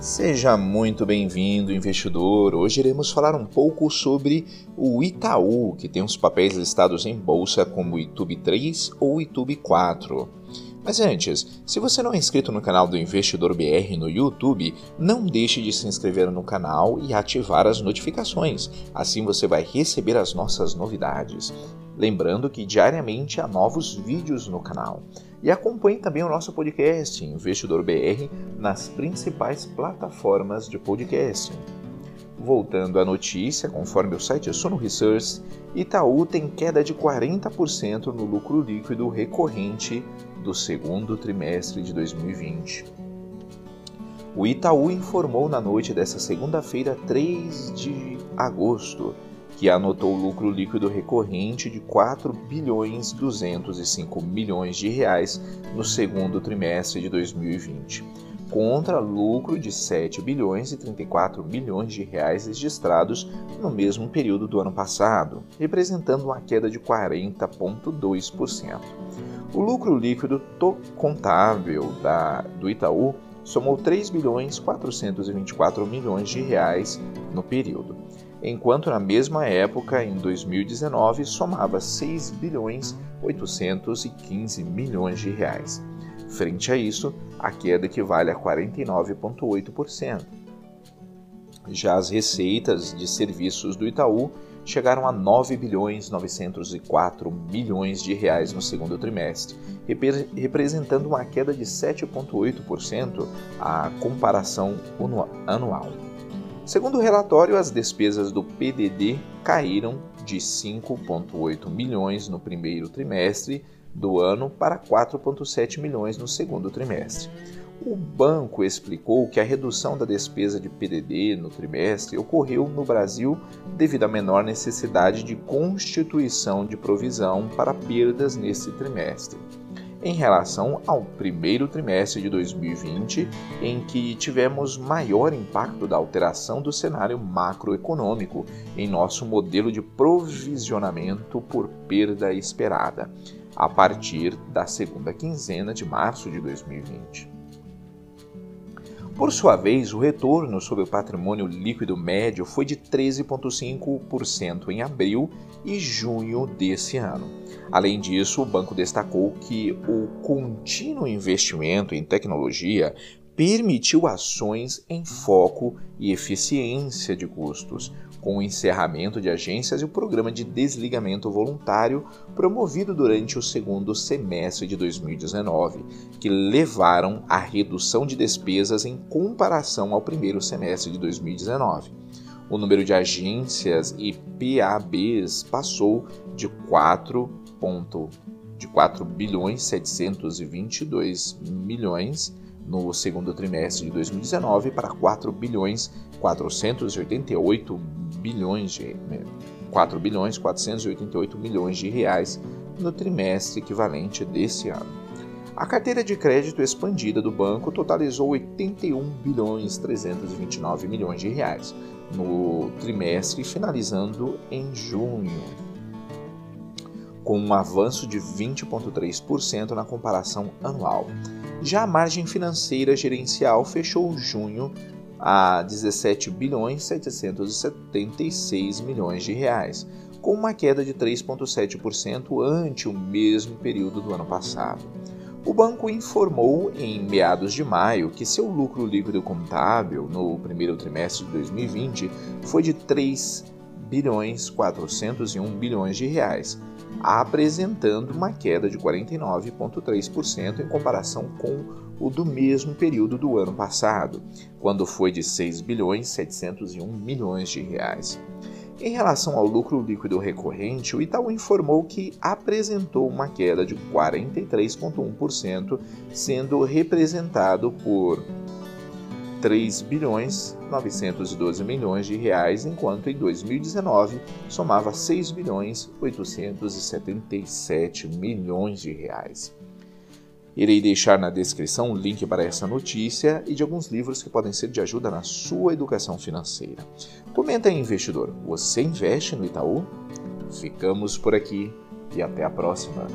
Seja muito bem-vindo, investidor. Hoje iremos falar um pouco sobre o Itaú, que tem os papéis listados em bolsa como o YouTube 3 ou YouTube 4. Mas antes, se você não é inscrito no canal do Investidor BR no YouTube, não deixe de se inscrever no canal e ativar as notificações. Assim você vai receber as nossas novidades. Lembrando que diariamente há novos vídeos no canal. E acompanhe também o nosso podcast Investidor BR nas principais plataformas de podcasting. Voltando à notícia, conforme o site Sono Research, Itaú tem queda de 40% no lucro líquido recorrente do segundo trimestre de 2020. O Itaú informou na noite desta segunda-feira, 3 de agosto, que anotou lucro líquido recorrente de 4 bilhões 205 milhões de reais no segundo trimestre de 2020, contra lucro de 7 bilhões e 34 milhões de reais registrados no mesmo período do ano passado, representando uma queda de 40,2%. O lucro líquido contábil da, do Itaú somou 3 bilhões 424 milhões de reais no período enquanto na mesma época, em 2019, somava 6 bilhões 815 milhões de reais. Frente a isso, a queda equivale a 49,8%. Já as receitas de serviços do Itaú chegaram a 9 bilhões 904 milhões de reais no segundo trimestre, representando uma queda de 7,8% à comparação anual. Segundo o relatório, as despesas do PDD caíram de 5,8 milhões no primeiro trimestre do ano para 4,7 milhões no segundo trimestre. O banco explicou que a redução da despesa de PDD no trimestre ocorreu no Brasil devido à menor necessidade de constituição de provisão para perdas nesse trimestre em relação ao primeiro trimestre de 2020, em que tivemos maior impacto da alteração do cenário macroeconômico em nosso modelo de provisionamento por perda esperada, a partir da segunda quinzena de março de 2020. Por sua vez, o retorno sobre o patrimônio líquido médio foi de 13,5% em abril e junho desse ano. Além disso, o banco destacou que o contínuo investimento em tecnologia permitiu ações em foco e eficiência de custos, com o encerramento de agências e o programa de desligamento voluntário promovido durante o segundo semestre de 2019, que levaram à redução de despesas em comparação ao primeiro semestre de 2019. O número de agências e PABs passou de 4, de 4 bilhões 722 milhões no segundo trimestre de 2019 para 4 bilhões 488 bilhões de 4 bilhões 488 milhões de reais no trimestre equivalente desse ano. A carteira de crédito expandida do banco totalizou 81 bilhões 329 milhões de reais no trimestre finalizando em junho, com um avanço de 20,3% na comparação anual. Já a margem financeira gerencial fechou junho a 17 bilhões 776 milhões de reais, com uma queda de 3,7% ante o mesmo período do ano passado. O banco informou em meados de maio que seu lucro líquido contábil no primeiro trimestre de 2020 foi de 3 bilhões 401 bilhões de reais, apresentando uma queda de 49,3% em comparação com o do mesmo período do ano passado, quando foi de 6 bilhões 701 milhões de reais. Em relação ao lucro líquido recorrente, o Itaú informou que apresentou uma queda de 43,1%, sendo representado por 3 bilhões 912 milhões de reais, enquanto em 2019 somava 6 bilhões 877 milhões de reais. Irei deixar na descrição o link para essa notícia e de alguns livros que podem ser de ajuda na sua educação financeira. Comenta aí, investidor, você investe no Itaú? Ficamos por aqui e até a próxima.